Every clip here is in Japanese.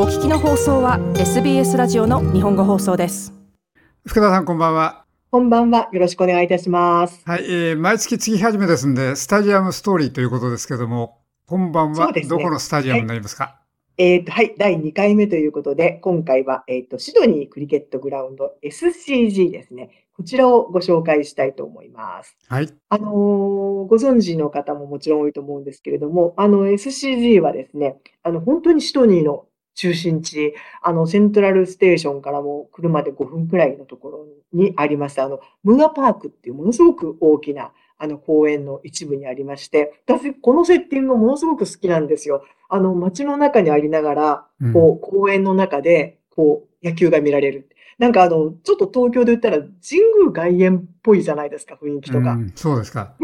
お聞きの放送は SBS ラジオの日本語放送です福田さんこんばんはこんばんは。よろしくお願いいたします。はい、えー、毎月月始めですんで、スタジアムストーリーということですけども、今晩はどこのスタジアムになりますか、えっ、ー、と、はい、第2回目ということで、今回は、えっ、ー、と、シドニークリケットグラウンド SCG ですね。こちらをご紹介したいと思います。はい。あのー、ご存知の方ももちろん多いと思うんですけれども、あの、SCG はですね、あの、本当にシドニーの中心地、あの、セントラルステーションからも車で5分くらいのところにあります、あの、ムーアパークっていうものすごく大きな、あの、公園の一部にありまして、私、このセッティングものすごく好きなんですよ。あの、街の中にありながら、こう、公園の中で、こう、野球が見られる。なんかあの、ちょっと東京で言ったら神宮外苑っぽいじゃないですか、雰囲気とか。うん、そうですか。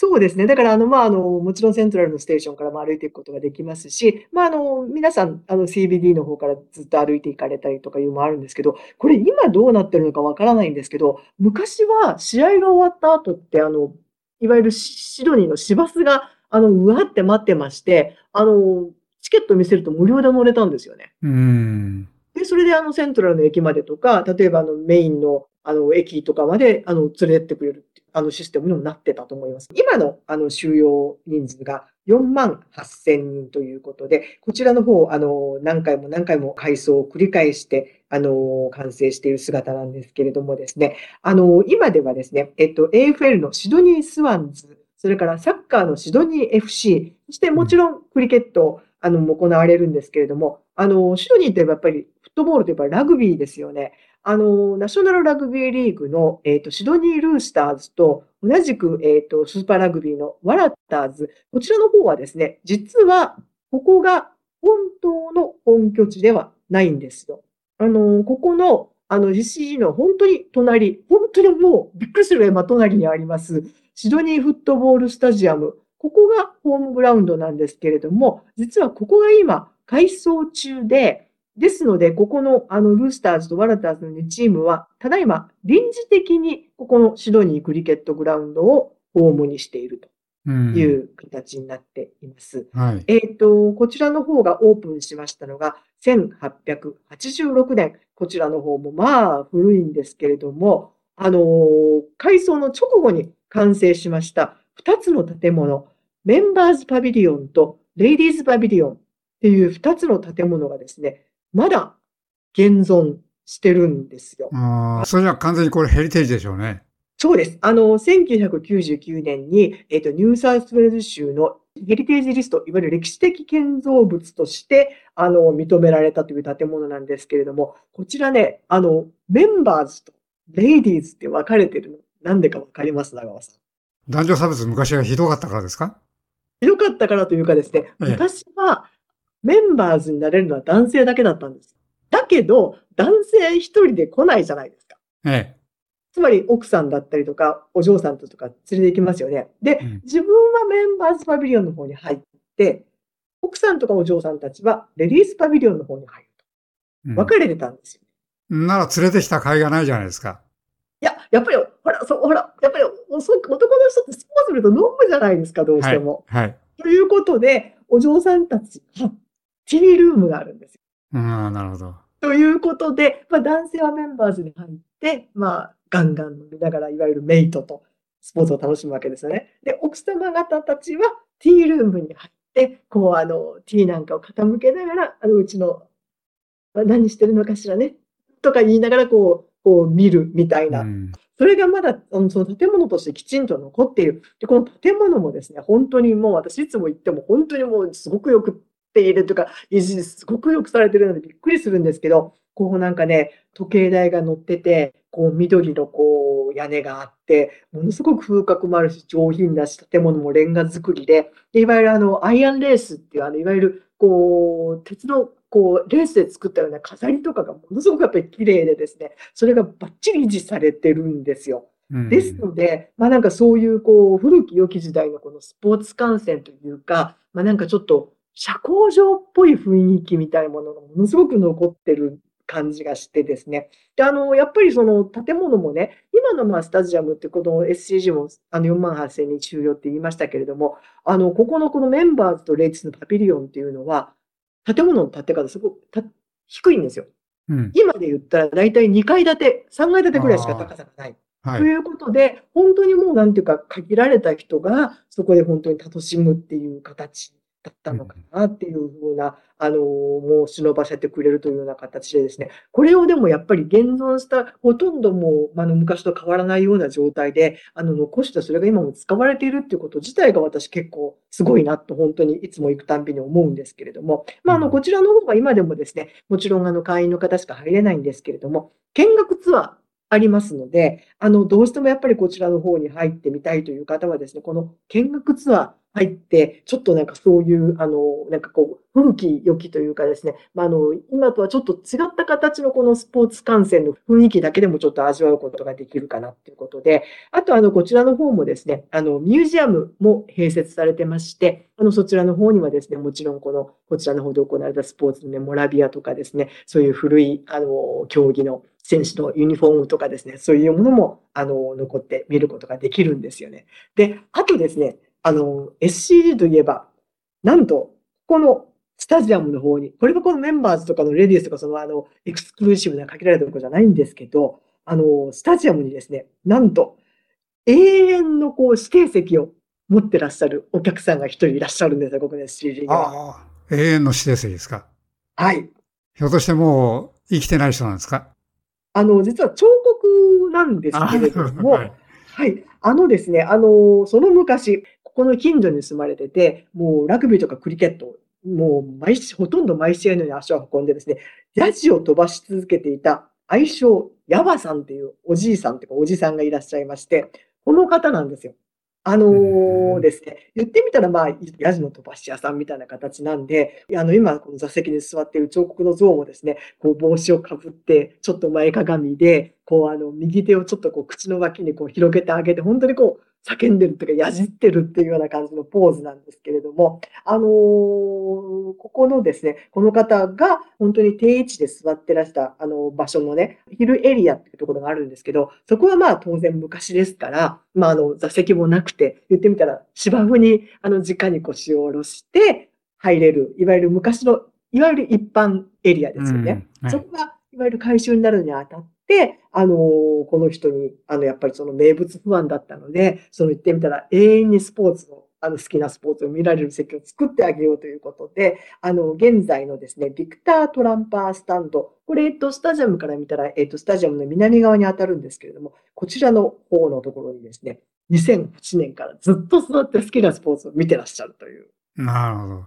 そうですね。だから、あの、まあ、あの、もちろんセントラルのステーションからも歩いていくことができますし、まあ、あの、皆さん、あの、CBD の方からずっと歩いていかれたりとかいうのもあるんですけど、これ今どうなってるのかわからないんですけど、昔は試合が終わった後って、あの、いわゆるシドニーの市バスが、あの、うわって待ってまして、あの、チケット見せると無料で乗れたんですよね。うん。で、それであの、セントラルの駅までとか、例えばあの、メインのあの、駅とかまで、あの、連れてってくれるあのシステムにもなってたと思います。今のあの収容人数が4万8000人ということで、こちらの方、あの、何回も何回も改装を繰り返して、あの、完成している姿なんですけれどもですね、あの、今ではですね、えっと、AFL のシドニースワンズ、それからサッカーのシドニー FC、そしてもちろんクリケット、あの、行われるんですけれども、あの、シドニーといえばやっぱりフットボールといえばラグビーですよね。あの、ナショナルラグビーリーグの、えっ、ー、と、シドニールースターズと同じく、えっ、ー、と、スーパーラグビーのワラッターズ、こちらの方はですね、実は、ここが本当の本拠地ではないんですよ。あの、ここの、あの、GCG の本当に隣、本当にもうびっくりするぐらい真隣にあります、シドニーフットボールスタジアム。ここがホームグラウンドなんですけれども、実はここが今、改装中で、ですので、ここのあのルースターズとワラターズの2チームは、ただいま臨時的にここのシドニークリケットグラウンドをホームにしているという形になっています。はい、えっ、ー、と、こちらの方がオープンしましたのが1886年。こちらの方もまあ古いんですけれども、あのー、改装の直後に完成しました2つの建物、メンバーズパビリオンとレイディーズパビリオンっていう2つの建物がですね、まだ現存してるんですよ。ああ、それは完全にこれヘリテージでしょうね。そうです。あの、1999年に、えっ、ー、と、ニューサウスウェールズ州のヘリテージリスト、いわゆる歴史的建造物として、あの、認められたという建物なんですけれども、こちらね、あの、メンバーズとレイディーズって分かれてるの、なんでか分かります長尾さん。男女差別昔はひどかったからですか？ひどかったからというかですね、私はメンバーズになれるのは男性だけだったんです。だけど、男性一人で来ないじゃないですか。ええ。つまり奥さんだったりとか、お嬢さんとか連れて行きますよね。で、うん、自分はメンバーズパビリオンの方に入って、奥さんとかお嬢さんたちはレディースパビリオンの方に入ると。分かれてたんですよ、うん、なら連れてきた甲斐がないじゃないですか。いや、やっぱり、ほら、そう、ほら、やっぱり、男の人ってスポーツすると飲むじゃないですか、どうしても。はい。はい、ということで、お嬢さんたち、ティールームがあるんですよ。うん、なるほど。ということで、まあ、男性はメンバーズに入って、まあ、ガンガン飲みながら、いわゆるメイトとスポーツを楽しむわけですよね。で、奥様方たちはティールームに入って、こう、あの、ティーなんかを傾けながら、あの、うちの、何してるのかしらね、とか言いながら、こう、こう見るみたいな。うんそれがまだその建物としてきちんと残っている。で、この建物もですね、本当にもう私いつも言っても本当にもうすごくよくているとか、維持すごくよくされてるのでびっくりするんですけど、こうなんかね、時計台が乗ってて、こう緑のこう屋根があって、ものすごく風格もあるし、上品だし、建物もレンガ造りで、でいわゆるあの、アイアンレースっていう、あの、いわゆるこう、鉄のこう、レースで作ったような飾りとかがものすごくやっぱり綺麗でですね、それがバッチリ維持されてるんですよ。ですので、まあなんかそういうこう、古き良き時代のこのスポーツ観戦というか、まあなんかちょっと社交場っぽい雰囲気みたいなものがものすごく残ってる感じがしてですね。で、あの、やっぱりその建物もね、今のまあスタジアムってこの SCG もあの4万8000人収容って言いましたけれども、あの、ここのこのメンバーズとレイツのパビリオンっていうのは、建物の建て方すごく低いんですよ。うん、今で言ったら大体2階建て、3階建てぐらいしか高さがない。はい、ということで、本当にもうなんていうか、限られた人がそこで本当に楽しむっていう形だったのかなっていうふうな、あの、もう忍ばせてくれるというような形でですね、これをでもやっぱり現存した、ほとんどもう、あの、昔と変わらないような状態で、あの、残したそれが今も使われているっていうこと自体が私結構すごいなと、本当にいつも行くたんびに思うんですけれども、まあ、あの、こちらの方が今でもですね、もちろんあの、会員の方しか入れないんですけれども、見学ツアー、ありますので、あの、どうしてもやっぱりこちらの方に入ってみたいという方はですね、この見学ツアー、入って、ちょっとなんかそういう、あの、なんかこう、古き良きというかですね、まあ、あの、今とはちょっと違った形のこのスポーツ観戦の雰囲気だけでもちょっと味わうことができるかなっていうことで、あとあの、こちらの方もですね、あの、ミュージアムも併設されてまして、あの、そちらの方にはですね、もちろんこの、こちらの方で行われたスポーツのね、モラビアとかですね、そういう古い、あの、競技の選手のユニフォームとかですね、そういうものも、あの、残って見ることができるんですよね。で、あとですね、あの、SCG といえば、なんと、このスタジアムの方に、これがこのメンバーズとかのレディースとか、そのあの、エクスクルーシブな限られたところじゃないんですけど、あの、スタジアムにですね、なんと、永遠のこう指定席を持ってらっしゃるお客さんが一人いらっしゃるんですよ、ここで SCG が。ああ、永遠の指定席ですか？はい。ひょっとしてもう生きてない人なんですか？あの、実は彫刻なんですけれども、はい、はい。あのですね、あの、その昔、この近所に住まれてて、もうラグビーとかクリケット、もう毎ほとんど毎試合のように足を運んでですね、ヤジを飛ばし続けていた愛称、ヤバさんっていうおじいさんというかおじさんがいらっしゃいまして、この方なんですよ。あのー、ですね、言ってみたら、まあ、ヤジの飛ばし屋さんみたいな形なんで、あの、今、この座席に座っている彫刻の像もですね、こう、帽子をかぶって、ちょっと前かがみで、こう、あの、右手をちょっとこう、口の脇にこう、広げてあげて、本当にこう、叫んでるというか、やじってるっていうような感じのポーズなんですけれども、あのー、ここのですね、この方が本当に定位置で座ってらしたあの場所のね、ヒルエリアっていうところがあるんですけど、そこはまあ当然昔ですから、まああの座席もなくて、言ってみたら芝生にあの直に腰を下ろして入れる、いわゆる昔の、いわゆる一般エリアですよね。はい、そこがいわゆる回収になるにあたって、あの、この人に、あの、やっぱりその名物不安だったので、その言ってみたら永遠にスポーツのあの好きなスポーツを見られる席を作ってあげようということで、あの、現在のですね、ビクター・トランパースタンド、これ、えっと、スタジアムから見たら、えっと、スタジアムの南側に当たるんですけれども、こちらの方のところにですね、2008年からずっと座って好きなスポーツを見てらっしゃるという。なるほど。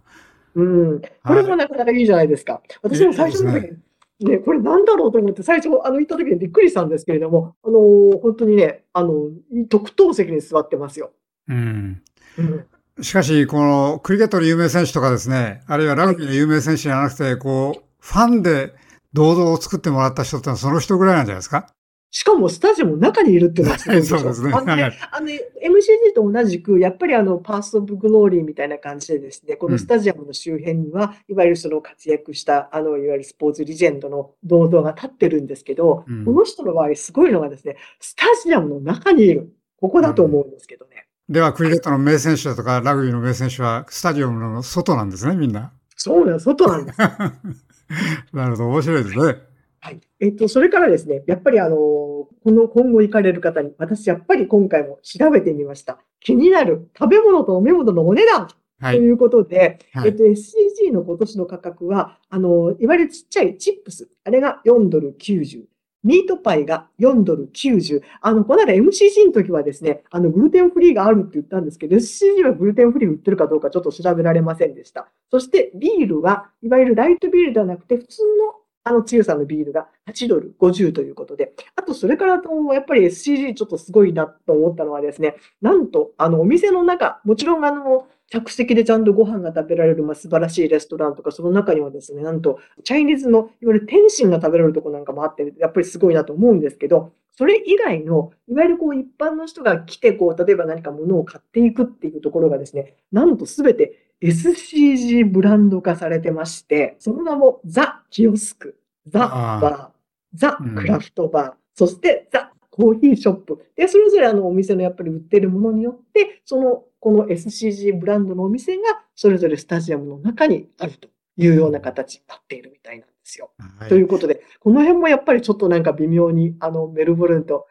うん。これもなかなかいいじゃないですか。私も最初の時に、ね、これなんだろうと思って最初、あの、行った時にびっくりしたんですけれども、あの、本当にね、あの、特等席に座ってますよ。うん。うん、しかし、このクリケットの有名選手とかですね、あるいはラグビーの有名選手じゃなくて、こう、ファンで銅像を作ってもらった人ってのはその人ぐらいなんじゃないですか？しかもスタジアムの中にいるっていうのはすごいそうですね。あのね、あの MCG と同じく、やっぱりあの、 Path of Glory みたいな感じでですね、このスタジアムの周辺には、いわゆるその活躍した、あの、いわゆるスポーツリジェンドの銅像が立ってるんですけど、うん、この人の場合すごいのがですね、スタジアムの中にいる。ここだと思うんですけどね。うん、では、クリケットの名選手だとか、ラグビーの名選手は、スタジアムの外なんですね、みんな。そうだよ、外なんです。なるほど、面白いですね。はい。えっと、それからですね、やっぱりあの、この今後行かれる方に、私やっぱり今回も調べてみました。気になる食べ物と飲み物のお値段ということで、はい、えっと、SCG の今年の価格は、あの、いわゆるちっちゃいチップス、あれが4ドル90。ミートパイが4ドル90。あの、この間 MCC の時はですね、あの、グルテンフリーがあるって言ったんですけど、SCG はグルテンフリー売ってるかどうかちょっと調べられませんでした。そしてビールは、いわゆるライトビールではなくて、普通のあの強さのビールが8ドル50ということで、あとそれからと、やっぱり SCG ちょっとすごいなと思ったのはですね、なんと、あの、お店の中、もちろんあの、客席でちゃんとご飯が食べられる、まあ、素晴らしいレストランとか、その中にはですね、なんと、チャイニーズの、いわゆる天津が食べられるとこなんかもあって、やっぱりすごいなと思うんですけど、それ以外の、いわゆるこう一般の人が来て、こう、例えば何か物を買っていくっていうところがですね、なんとすべて SCG ブランド化されてまして、その名もザ・キオスク。ザ・バー、ザ・クラフトバー、うん、そしてザ・コーヒーショップ。で、それぞれあのお店のやっぱり売ってるものによって、その、この SCG ブランドのお店がそれぞれスタジアムの中にあるというような形になっているみたいなんですよ。はいということで、この辺もやっぱりちょっとなんか微妙に、あの、メルボルンと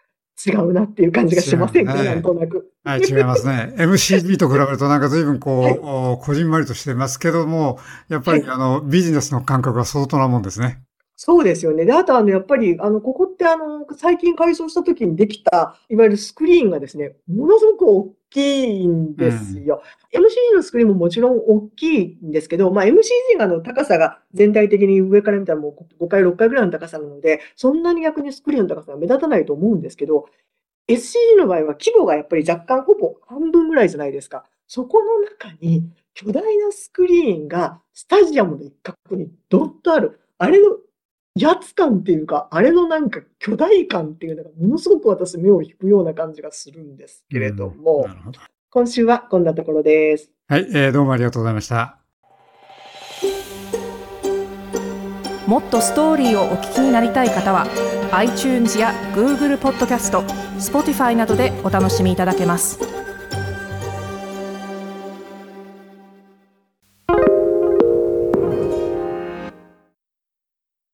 違うなっていう感じがしませんか、ねなんとなく。はい、違いますね。MCB と比べるとなんか随分こう、こじんまりとしてますけども、やっぱり、はあの、ビジネスの感覚が相当なもんですね。そうですよね。で、あとあの、やっぱり、あの、ここってあの、最近改装した時にできた、いわゆるスクリーンがですね、ものすごく大きいんですよ。MCG のスクリーンももちろん大きいんですけど、まあ MCG があの高さが全体的に上から見たらもう5回、6回ぐらいの高さなので、そんなに逆にスクリーンの高さが目立たないと思うんですけど、SCG の場合は規模がやっぱり若干ほぼ半分ぐらいじゃないですか。そこの中に巨大なスクリーンがスタジアムの一角にドッとある。あれの威圧感っていうか、あれのなんか巨大感っていうのがものすごく私目を引くような感じがするんですけれども、なるほど。今週はこんなところです。はい、えーどうもありがとうございました。もっとストーリーをお聞きになりたい方は iTunes や Google ポッドキャスト Spotify などでお楽しみいただけます